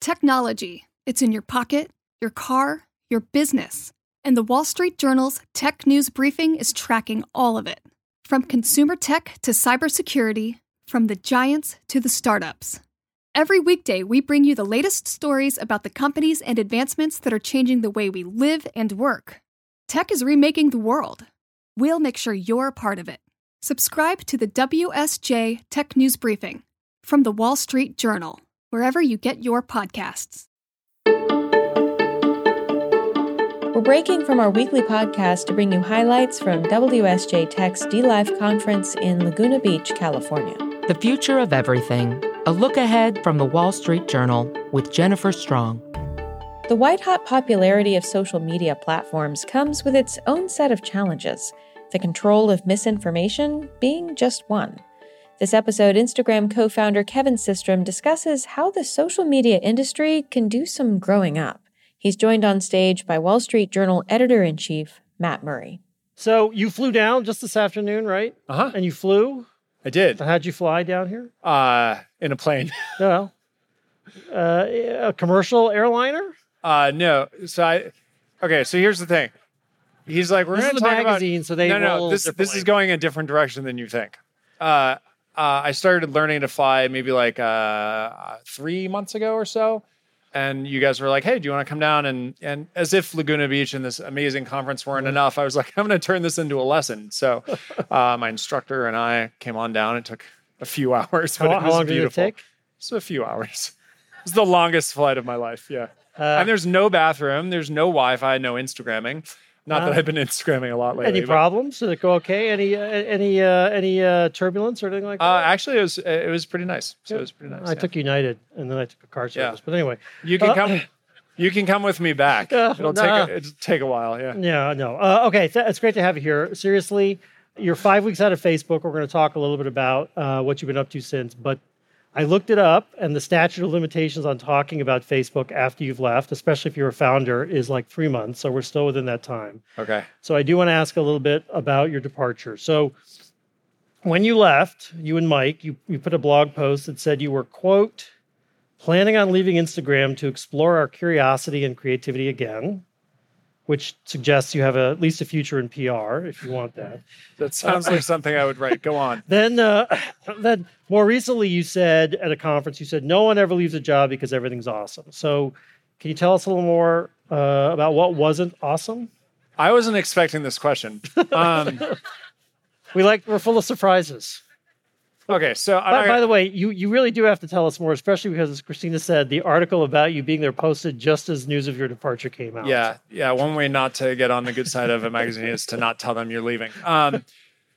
Technology. It's in your pocket, your car, your business. And the Wall Street Journal's tech news briefing is tracking all of it. From consumer tech to cybersecurity, from the giants to the startups. Every weekday, we bring you the latest stories about the companies and advancements that are changing the way we live and work. Tech is remaking the world. We'll make sure you're a part of it. Subscribe to the WSJ Tech News Briefing from the Wall Street Journal, wherever you get your podcasts. We're breaking from our weekly podcast to bring you highlights from WSJ Tech's DLive conference in Laguna Beach, California. The Future of Everything, a look ahead from the Wall Street Journal with Jennifer Strong. The white hot popularity of social media platforms comes with its own set of challenges, the control of misinformation being just one. This episode, Instagram co founder Kevin Systrom discusses how the social media industry can do some growing up. He's joined on stage by Wall Street Journal editor in chief, Matt Murray. So you flew down just this afternoon, right? Uh huh. And you flew? I did. How'd you fly down here? Uh, in a plane. No. Uh, a commercial airliner? Uh, no. So I. Okay. So here's the thing. He's like, we're This going is to a talk magazine, about. so they no, no. This this differently. is going a different direction than you think. Uh, uh, I started learning to fly maybe like uh, three months ago or so, and you guys were like, "Hey, do you want to come down?" And and as if Laguna Beach and this amazing conference weren't Mm-hmm. enough, I was like, "I'm going to turn this into a lesson." So, uh, my instructor and I came on down. It took a few hours. but How, it was long beautiful. did it take? So a few hours. It's the longest flight of my life. Yeah. Uh, and there's no bathroom. There's no Wi-Fi. No Instagramming. Not that Uh, I've been Instagramming a lot lately. any but- problems? Did it go okay? Any uh, any uh, any uh, turbulence or anything like that? Uh, actually, it was it was pretty nice. So it was pretty nice. I yeah. took United and then I took a car Yeah. service. But anyway, You can uh, come. You can come with me back. Uh, it'll nah. take a, it'll take a while. Yeah. Yeah, no. Uh, okay, th- it's great to have you here. Seriously, you're five weeks out of Facebook. We're going to talk a little bit about uh, what you've been up to since. But I looked it up, and the statute of limitations on talking about Facebook after you've left, especially if you're a founder, is like three months. So we're still within that time. Okay. So I do want to ask a little bit about your departure. So when you left, you and Mike, you, you put a blog post that said you were, quote, planning on leaving Instagram to explore our curiosity and creativity again, which suggests you have a, at least a future in PR if you want that. That sounds like something I would write. Go on. Then, uh, then more recently, you said at a conference, you said no one ever leaves a job because everything's awesome. So, can you tell us a little more uh, about what wasn't awesome? I wasn't expecting this question. Um, We like we're full of surprises. Okay, so By, I, by the way, you, you really do have to tell us more, especially because, as Christina said, the article about you being there posted just as news of your departure came out. Yeah, yeah. One way not to get on the good side of a magazine is to not tell them you're leaving. Um,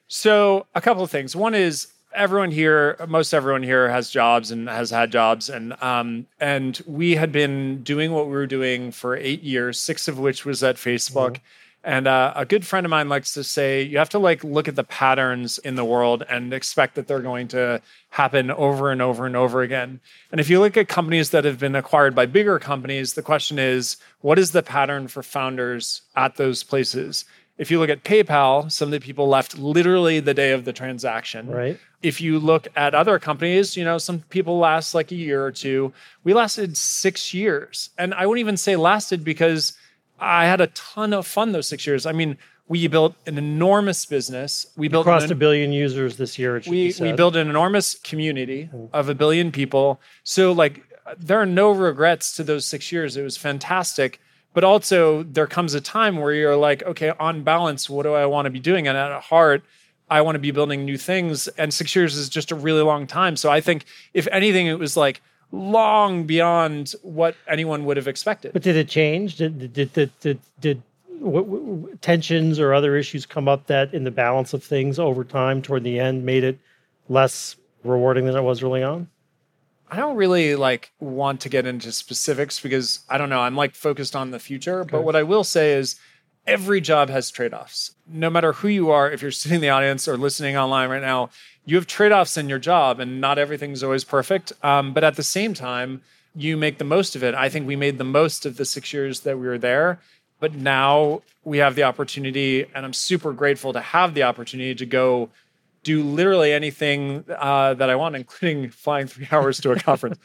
so a couple of things. One is everyone here, most everyone here has jobs and has had jobs, and um, and we had been doing what we were doing for eight years, six of which was at Facebook. And uh, a good friend of mine likes to say you have to like look at the patterns in the world and expect that they're going to happen over and over and over again. And if you look at companies that have been acquired by bigger companies, the question is what is the pattern for founders at those places? If you look at PayPal, some of the people left literally the day of the transaction. Right. If you look at other companies, you know, some people last like a year or two. We lasted six years. And I wouldn't even say lasted because I had a ton of fun those six years. I mean, we built an enormous business. We built Crossed an, a billion users this year. It should be we we built an enormous community mm. of a billion people. So like there are no regrets to those six years. It was fantastic. But also there comes a time where you're like, okay, on balance, what do I want to be doing? And at heart, I want to be building new things. And six years is just a really long time. So I think if anything, it was like long beyond what anyone would have expected. But did it change? Did did did did, did, what, what, tensions or other issues come up that, in the balance of things over time, toward the end, made it less rewarding than it was early on? I don't really like want to get into specifics because I don't know. I'm like focused on the future. But what I will say is every job has trade-offs. No matter who you are, if you're sitting in the audience or listening online right now, you have trade-offs in your job and not everything's always perfect. Um, but at the same time, you make the most of it. I think we made the most of the six years that we were there. But now we have the opportunity, and I'm super grateful to have the opportunity to go do literally anything uh, that I want, including flying three hours to a conference.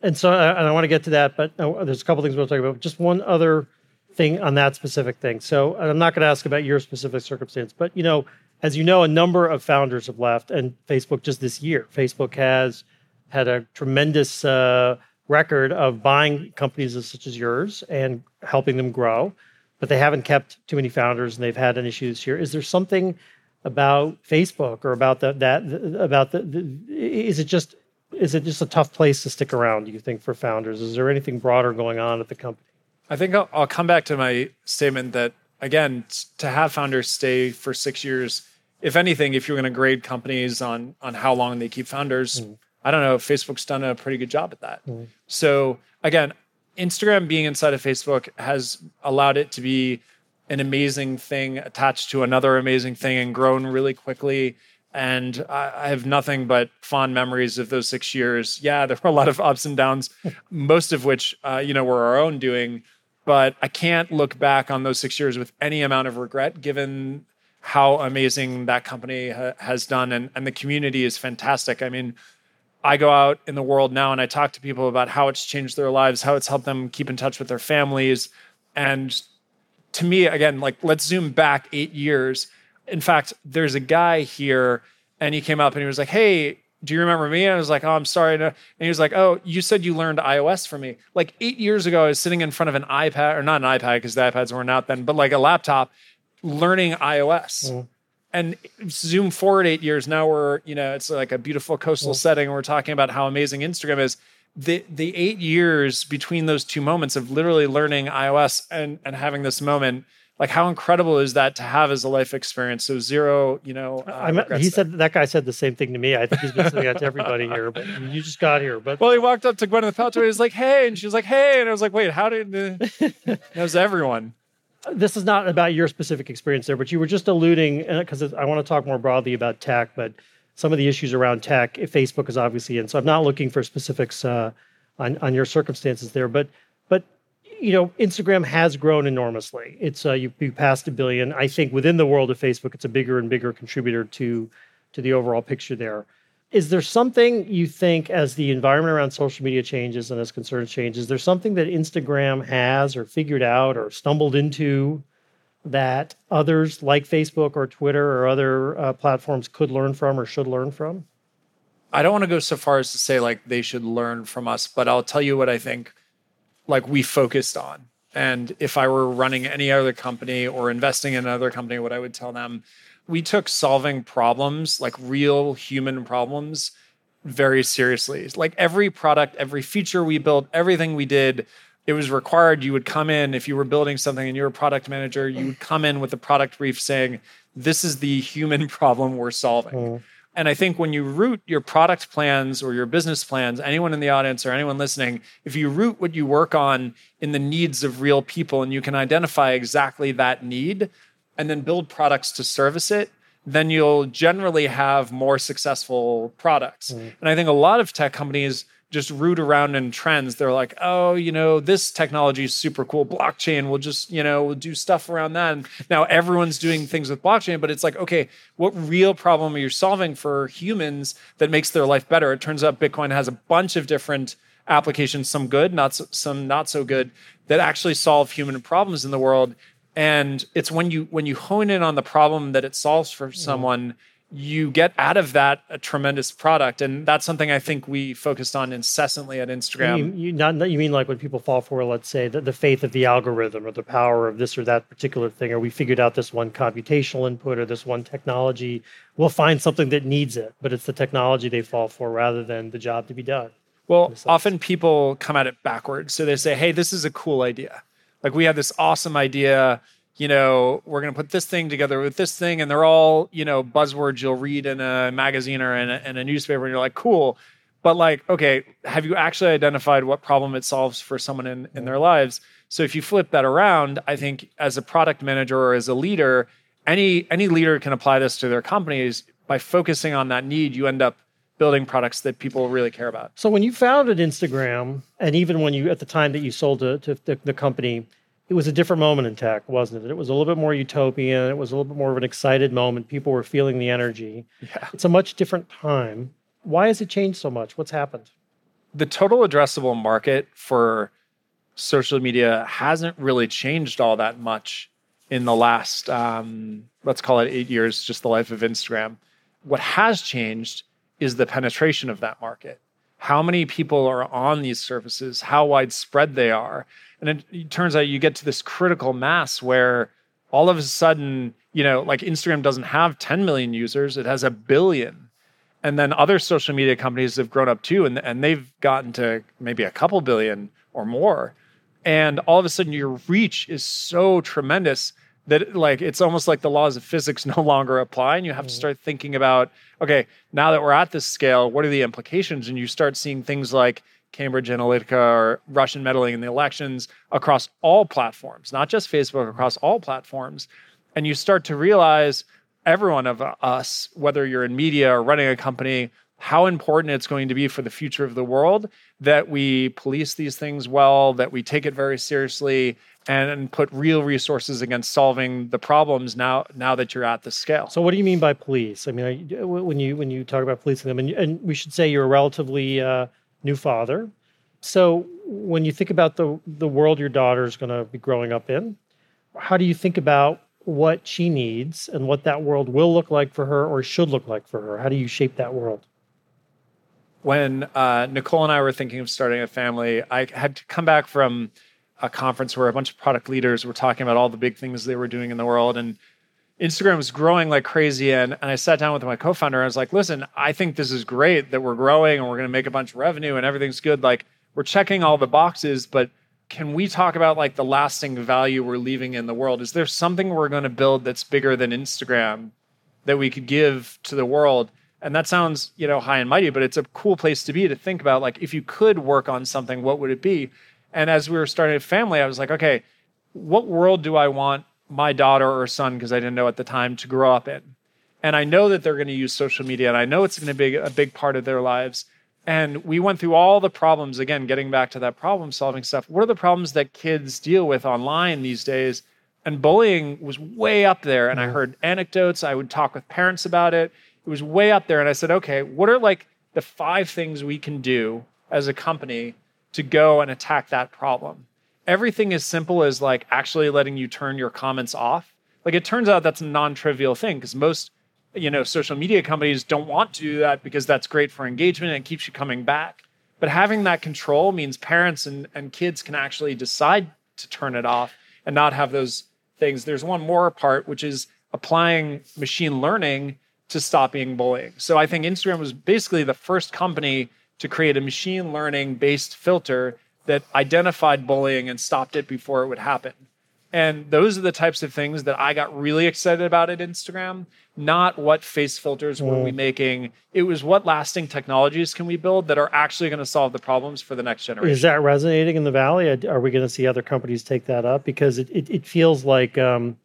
and so uh, and I want to get to that, but uh, there's a couple things we'll talk about. Just one other thing on that specific thing. So I'm not going to ask about your specific circumstance, but you know, as you know, a number of founders have left, and Facebook just this year, Facebook has had a tremendous uh, record of buying companies such as yours and helping them grow, but they haven't kept too many founders, and they've had an issue this year. Is there something about Facebook or about the, that about the, the is it just is it just a tough place to stick around? Do you think for founders? Is there anything broader going on at the company? I think I'll, I'll come back to my statement that again, to have founders stay for six years, if anything, if you're going to grade companies on on how long they keep founders, mm. I don't know. Facebook's done a pretty good job at that. Mm. So again, Instagram being inside of Facebook has allowed it to be an amazing thing attached to another amazing thing and grown really quickly. And I, have nothing but fond memories of those six years. Yeah, there were a lot of ups and downs, most of which, uh, you know, were our own doing. But I can't look back on those six years with any amount of regret, given how amazing that company ha- has done. And, and the community is fantastic. I mean, I go out in the world now and I talk to people about how it's changed their lives, how it's helped them keep in touch with their families. And to me, again, like let's zoom back eight years. In fact, there's a guy here and he came up and he was like, Hey, do you remember me? And I was like, Oh, I'm sorry. And uh, he was like, Oh, you said you learned iOS from me. Like eight years ago, I was sitting in front of an iPad, or not an iPad because the iPads weren't out then, but like a laptop learning iOS. Mm. And zoom forward eight years, now we're, you know, it's like a beautiful coastal mm. setting. And we're talking about how amazing Instagram is the the eight years between those two moments of literally learning iOS and and having this moment like how incredible is that to have as a life experience so zero you know uh, he said that guy said the same thing to me i think he's been saying that to everybody here but you just got here but well he walked up to gwyneth paltrow he was like hey and she was like hey and i was like wait how did the... was everyone this is not about your specific experience there but you were just alluding because i want to talk more broadly about tech but some of the issues around tech. Facebook is obviously in, so I'm not looking for specifics uh, on on your circumstances there, but but you know, Instagram has grown enormously. It's uh, you, you passed a billion. I think within the world of Facebook, it's a bigger and bigger contributor to to the overall picture there. Is there something you think as the environment around social media changes and as concerns change, is there something that Instagram has or figured out or stumbled into that others like Facebook or Twitter or other uh, platforms could learn from or should learn from? I don't want to go so far as to say like they should learn from us, but I'll tell you what I think like we focused on. And if I were running any other company or investing in another company, what I would tell them, we took solving problems, like real human problems, very seriously. Like every product, every feature we built, everything we did it was required you would come in if you were building something and you're a product manager you would come in with a product brief saying this is the human problem we're solving mm. and i think when you root your product plans or your business plans anyone in the audience or anyone listening if you root what you work on in the needs of real people and you can identify exactly that need and then build products to service it then you'll generally have more successful products mm. and i think a lot of tech companies just root around in trends. They're like, oh, you know, this technology is super cool. Blockchain We'll just, you know, we'll do stuff around that. And now everyone's doing things with blockchain, but it's like, okay, what real problem are you solving for humans that makes their life better? It turns out Bitcoin has a bunch of different applications, some good, not so, some not so good, that actually solve human problems in the world. And it's when you when you hone in on the problem that it solves for mm. someone you get out of that a tremendous product. And that's something i think we focused on incessantly at instagram. you, you, not, you mean like when people fall for let's say the, the faith of the algorithm or the power of this or that particular thing or we figured out this one computational input or this one technology we'll find something that needs it but it's the technology they fall for rather than the job to be done. Well often people come at it backwards. So they say hey this is a cool idea like we had this awesome idea you know, we're going to put this thing together with this thing, and they're all, you know, buzzwords you'll read in a magazine or in a, in a newspaper, and you're like, cool. But like, okay, have you actually identified what problem it solves for someone in, in their lives? So if you flip that around, I think as a product manager or as a leader, any any leader can apply this to their companies by focusing on that need. You end up building products that people really care about. So when you founded Instagram, and even when you at the time that you sold to, to the, the company, it was a different moment in tech, wasn't it? It was a little bit more utopian. It was a little bit more of an excited moment. People were feeling the energy. Yeah. It's a much different time. Why has it changed so much? What's happened? the total addressable market for social media hasn't really changed all that much in the last, um, let's call it eight years, just the life of Instagram. What has changed is the penetration of that market. How many people are on these services, how widespread they are. And it, it turns out you get to this critical mass where all of a sudden, you know, like Instagram doesn't have 10 million users, it has a billion. And then other social media companies have grown up too, and, and they've gotten to maybe a couple billion or more. And all of a sudden, your reach is so tremendous that like it's almost like the laws of physics no longer apply and you have to mm. start thinking about okay now that we're at this scale what are the implications and you start seeing things like cambridge analytica or russian meddling in the elections across all platforms not just facebook across all platforms and you start to realize everyone of us whether you're in media or running a company how important it's going to be for the future of the world that we police these things well that we take it very seriously and put real resources against solving the problems now now that you're at the scale. So, what do you mean by police? I mean, when you when you talk about policing them, and, and we should say you're a relatively uh, new father. So, when you think about the the world your daughter is going to be growing up in, how do you think about what she needs and what that world will look like for her or should look like for her? How do you shape that world? When uh, Nicole and I were thinking of starting a family, I had to come back from a conference where a bunch of product leaders were talking about all the big things they were doing in the world and Instagram was growing like crazy. And, and I sat down with my co founder. I was like, listen, I think this is great that we're growing and we're going to make a bunch of revenue and everything's good. Like, we're checking all the boxes, but can we talk about like the lasting value we're leaving in the world? Is there something we're going to build that's bigger than Instagram that we could give to the world? And that sounds, you know, high and mighty, but it's a cool place to be to think about like if you could work on something, what would it be? And as we were starting a family, I was like, okay, what world do I want my daughter or son, because I didn't know at the time, to grow up in? And I know that they're going to use social media, and I know it's going to be a big part of their lives. And we went through all the problems, again, getting back to that problem solving stuff. What are the problems that kids deal with online these days? And bullying was way up there. And I mm-hmm. heard anecdotes. I would talk with parents about it. It was way up there. And I said, okay, what are like the five things we can do as a company to go and attack that problem. Everything as simple as like actually letting you turn your comments off. Like it turns out that's a non-trivial thing because most you know social media companies don't want to do that because that's great for engagement and it keeps you coming back. But having that control means parents and, and kids can actually decide to turn it off and not have those things. There's one more part, which is applying machine learning to stop being bullying. So I think Instagram was basically the first company to create a machine learning based filter that identified bullying and stopped it before it would happen. And those are the types of things that I got really excited about at Instagram. Not what face filters mm. were we mm. making. It was what lasting technologies can we build that are actually going to solve the problems for the next generation. Is that resonating in the Valley? Are we going to see other companies take that up? Because it, it, it feels like, um,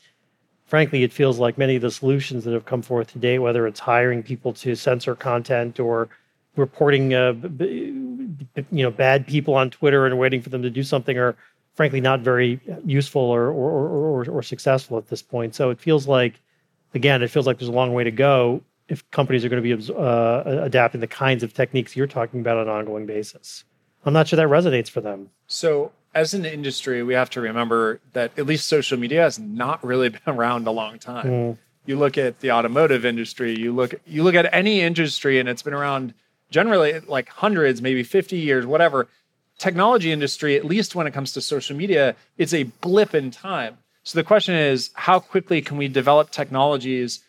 frankly, it feels like many of the solutions that have come forth today, whether it's hiring people to censor content or reporting uh, you know bad people on Twitter and waiting for them to do something are frankly not very useful or or, or, or successful at this point. So it feels like again, it feels like there's a long way to go if companies are going to be uh, adapting the kinds of techniques you're talking about on an ongoing basis. I'm not sure that resonates for them. So, as an industry, we have to remember that at least social media has not really been around a long time. Mm. You look at the automotive industry, you look you look at any industry, and it's been around generally like hundreds, maybe 50 years, whatever. Technology industry, at least when it comes to social media, it's a blip in time. So the question is, how quickly can we develop technologies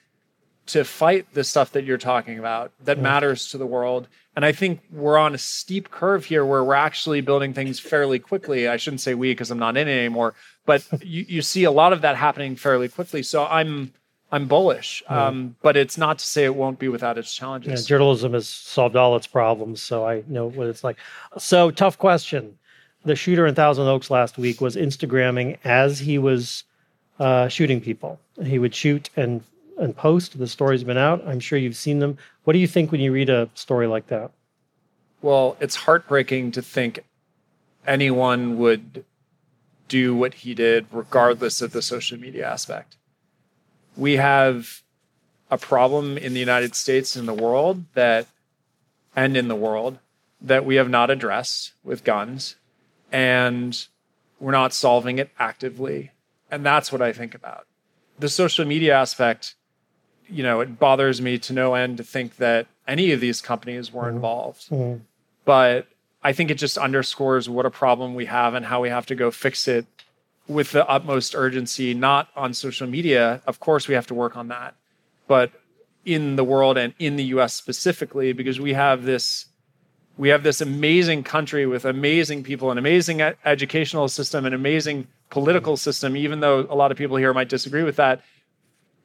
to fight the stuff that you're talking about that matters to the world? And I think we're on a steep curve here where we're actually building things fairly quickly. I shouldn't say we because I'm not in it anymore, but you, you see a lot of that happening fairly quickly. So I'm I'm bullish, um, but it's not to say it won't be without its challenges. Yeah, journalism has solved all its problems, so I know what it's like. So, tough question. The shooter in Thousand Oaks last week was Instagramming as he was uh, shooting people. He would shoot and and post. The story's been out. I'm sure you've seen them. What do you think when you read a story like that? Well, it's heartbreaking to think anyone would do what he did, regardless of the social media aspect we have a problem in the United States and the world that and in the world that we have not addressed with guns, and we're not solving it actively. And that's what I think about. The social media aspect, you know, it bothers me to no end to think that any of these companies were involved. Mhm. But I think it just underscores what a problem we have and how we have to go fix it with the utmost urgency, not on social media. Of course, we have to work on that, but in the world and in the US specifically, because we have this we have this amazing country with amazing people, an amazing educational system, an amazing political system, even though a lot of people here might disagree with that.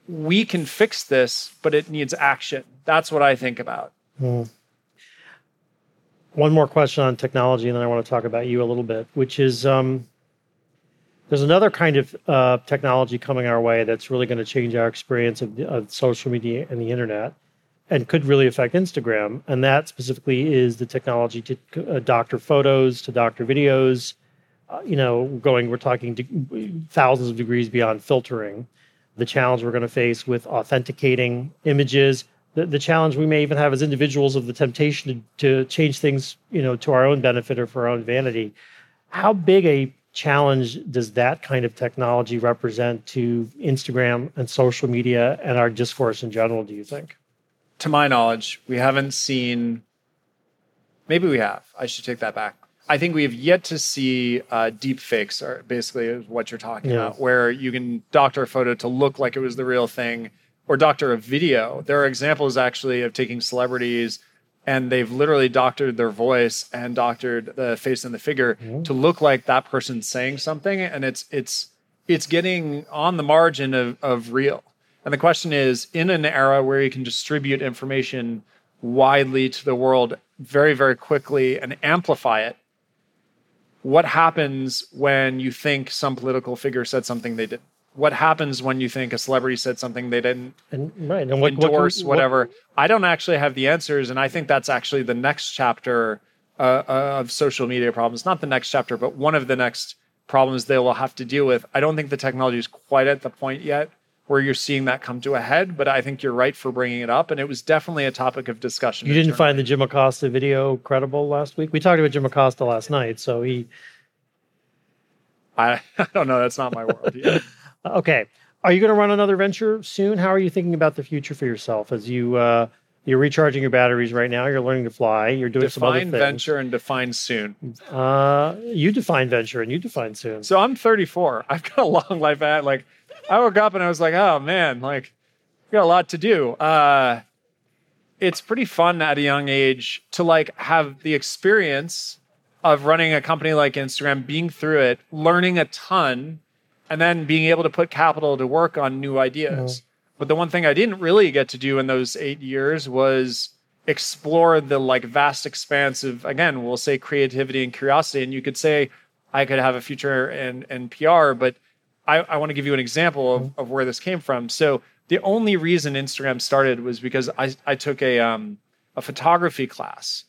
We can fix this, but it needs action. That's what I think about. One more question on technology, and then I want to talk about you a little bit, which is um, there's another kind of uh, technology coming our way that's really going to change our experience of, of social media and the internet and could really affect Instagram. And that specifically is the technology to uh, doctor photos, to doctor videos. Uh, you know, going, we're talking de- thousands of degrees beyond filtering. The challenge we're going to face with authenticating images, the, the challenge we may even have as individuals of the temptation to, to change things, you know, to our own benefit or for our own vanity. How big a challenge does that kind of technology represent to Instagram and social media and our discourse in general, do you think? to my knowledge, we haven't seen. Maybe we have. I should take that back. I think we have yet to see uh, deep fakes, or basically what you're talking Yeah. about, where you can doctor a photo to look like it was the real thing, or doctor a video. There are examples actually of taking celebrities and they've literally doctored their voice and doctored the face and the figure to look like that person's saying something, and it's it's it's getting on the margin of, of real. And the question is, in an era where you can distribute information widely to the world very, very quickly and amplify it, what happens when you think some political figure said something they didn't? What happens when you think a celebrity said something they didn't And right, and what what- endorse, what- whatever? I don't actually have the answers, and I think that's actually the next chapter uh, uh, of social media problems. Not the next chapter, but one of the next problems they will have to deal with. I don't think the technology is quite at the point yet where you're seeing that come to a head, but I think you're right for bringing it up, and it was definitely a topic of discussion. You didn't find the Jim Acosta video credible last week? We talked about Jim Acosta last night, so he I, I don't know. That's not my world. Yeah. Okay. Are you going to run another venture soon? How are you thinking about the future for yourself as you uh, you're recharging your batteries right now? You're learning to fly. You're doing some other things. define venture and define soon. Uh, you define venture and you define soon. So I'm 34. I've got a long life ahead. Like I woke up and I was like, oh man, like we got a lot to do. Uh, it's pretty fun at a young age to like have the experience of running a company like Instagram, being through it, learning a ton, and then being able to put capital to work on new ideas. But the one thing I didn't really get to do in those eight years was explore the like vast expanse of again, we'll say creativity and curiosity. And you could say I could have a future in, in PR, but I, I want to give you an example of, of where this came from. So the only reason Instagram started was because I, I took a um, a photography class.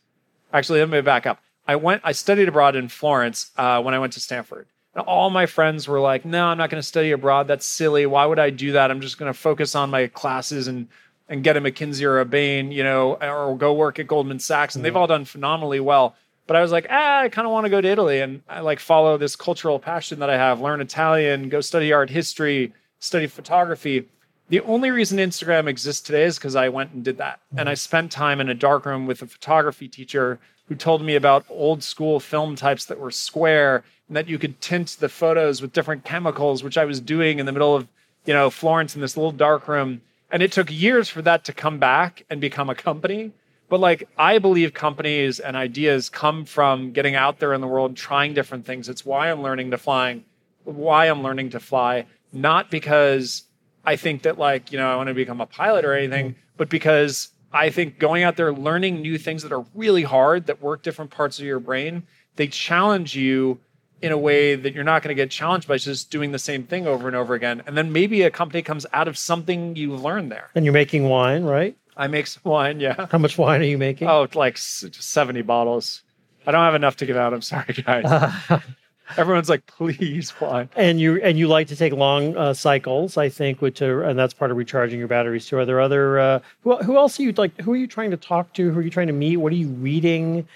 Actually, let me back up. I went. I studied abroad in Florence uh, when I went to Stanford. And all my friends were like, "No, I'm not going to study abroad. That's silly. Why would I do that? I'm just going to focus on my classes and and get a McKinsey or a Bain, you know, or go work at Goldman Sachs." And they've all done phenomenally well. But I was like, ah, I kind of want to go to Italy and I like follow this cultural passion that I have, learn Italian, go study art history, study photography. The only reason Instagram exists today is because I went and did that. And I spent time in a dark room with a photography teacher who told me about old school film types that were square and that you could tint the photos with different chemicals, which I was doing in the middle of, you know, Florence in this little dark room. And it took years for that to come back and become a company. But like I believe companies and ideas come from getting out there in the world, trying different things. It's why I'm learning to flying, why I'm learning to fly, not because I think that like, you know, I want to become a pilot or anything, but because I think going out there learning new things that are really hard that work different parts of your brain, they challenge you in a way that you're not going to get challenged by just doing the same thing over and over again. And then maybe a company comes out of something you learned there. And you're making wine, right? I make some wine, yeah. How much wine are you making? Oh, like 70 bottles. I don't have enough to give out. I'm sorry, guys. Everyone's like, please, wine. and you and you like to take long uh, cycles, I think, which are, and that's part of recharging your batteries too. Are there other uh, who who else are you like? Who are you trying to talk to? Who are you trying to meet? What are you reading?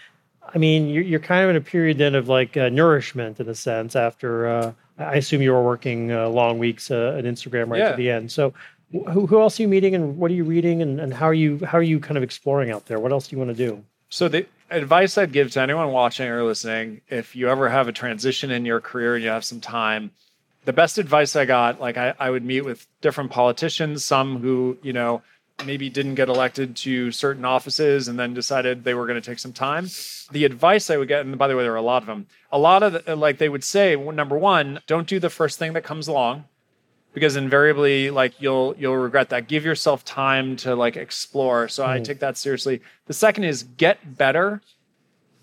I mean, you're, you're kind of in a period then of like uh, nourishment in a sense after, uh, I assume you were working uh, long weeks uh, at Instagram right Yeah. to the end. So who, who else are you meeting and what are you reading and, and how are you, how are you kind of exploring out there? What else do you want to do? So the advice I'd give to anyone watching or listening, if you ever have a transition in your career and you have some time, the best advice I got, like I, I would meet with different politicians, some who, you know, maybe didn't get elected to certain offices and then decided they were going to take some time. The advice I would get, and by the way, there are a lot of them, a lot of the, like they would say, well, number one, don't do the first thing that comes along because invariably like you'll you'll regret that. Give yourself time to like explore. So i hmm. take that seriously. The second is get better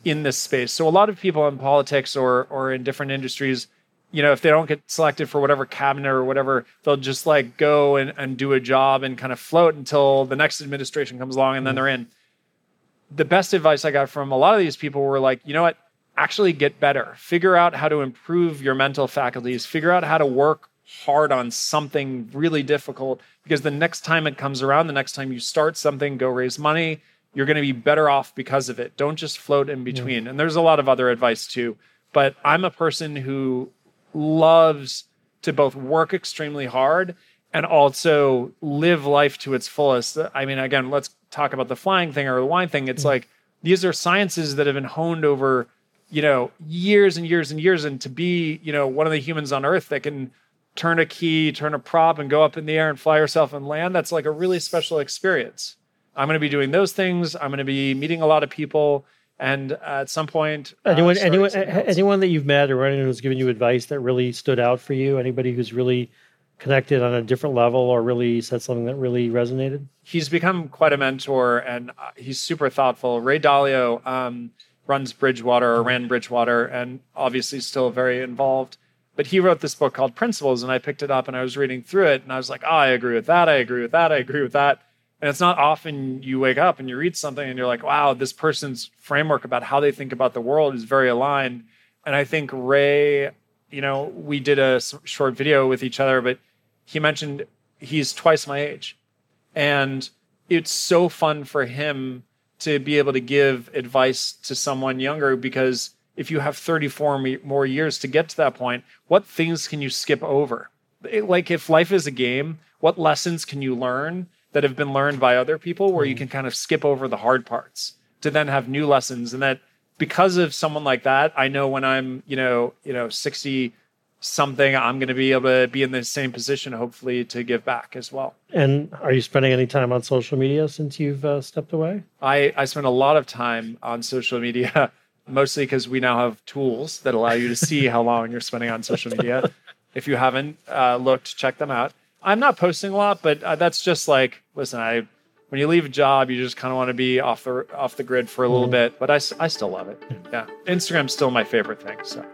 in this space. So a lot of people in politics or or in different industries you know if they don't get selected for whatever cabinet or whatever they'll just like go and, and do a job and kind of float until the next administration comes along and then hmm. they're in. The best advice I got from a lot of these people were like, you know what? Actually get better. Figure out how to improve your mental faculties. Figure out how to work hard on something really difficult because the next time it comes around, the next time you start something, go raise money, you're going to be better off because of it. Don't just float in between. And there's a lot of other advice too. But I'm a person who loves to both work extremely hard and also live life to its fullest. I mean, again, let's talk about the flying thing or the wine thing. It's mm. like these are sciences that have been honed over, you know, years and years and years. And to be, you know, one of the humans on Earth that can turn a key, turn a prop, and go up in the air and fly yourself and land, that's like a really special experience. I'm going to be doing those things. I'm going to be meeting a lot of people. And at some point, uh, Anyone, starting anyone, something a- else. anyone that you've met or anyone who's given you advice that really stood out for you? Anybody who's really connected on a different level or really said something that really resonated? he's become quite a mentor and uh, he's super thoughtful. Ray Dalio um, runs Bridgewater or ran Bridgewater and obviously still very involved. But he wrote this book called Principles and I picked it up and I was reading through it and I was like, oh, I agree with that. I agree with that. I agree with that. And it's not often you wake up and you read something and you're like, wow, this person's framework about how they think about the world is very aligned. And I think Ray, you know, we did a short video with each other, but he mentioned he's twice my age. And it's so fun for him to be able to give advice to someone younger because if you have 34 more years to get to that point, what things can you skip over? It- like if life is a game, what lessons can you learn that have been learned by other people where you can kind of skip over the hard parts to then have new lessons and that because of someone like that, I know when I'm, you know, you know, 60 something, I'm going to be able to be in the same position, hopefully, to give back as well. And are you spending any time on social media since you've uh, stepped away? I, I spend a lot of time on social media, mostly because we now have tools that allow you to see how long you're spending on social media. If you haven't uh, looked, check them out. I'm not posting a lot, but uh, that's just like, listen, I when you leave a job, you just kind of want to be off the off the grid for a little bit. But I, I still love it. Yeah, Instagram's still my favorite thing. So,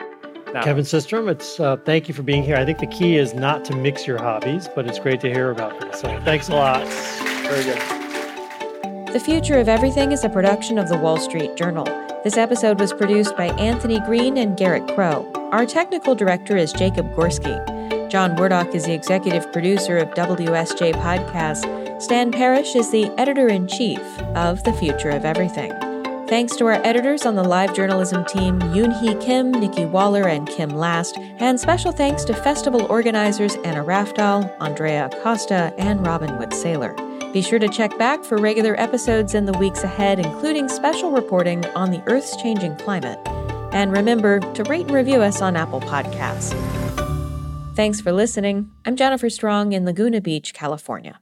now, Kevin Systrom, it's uh, thank you for being here. I think the key is not to mix your hobbies, but it's great to hear about them. So thanks a lot. very good. The Future of Everything is a production of the Wall Street Journal. This episode was produced by Anthony Green and Garrett Crow. Our technical director is Jacob Gorski. John Wordock is the executive producer of WSJ Podcast. Stan Parrish is the editor in chief of The Future of Everything. Thanks to our editors on the live journalism team, Yoon Hee Kim, Nikki Waller, and Kim Last, and special thanks to festival organizers Anna Rafdahl, Andrea Acosta, and Robin Wood Saylor. Be sure to check back for regular episodes in the weeks ahead, including special reporting on the Earth's changing climate. And remember to rate and review us on Apple Podcasts. Thanks for listening. I'm Jennifer Strong in Laguna Beach, California.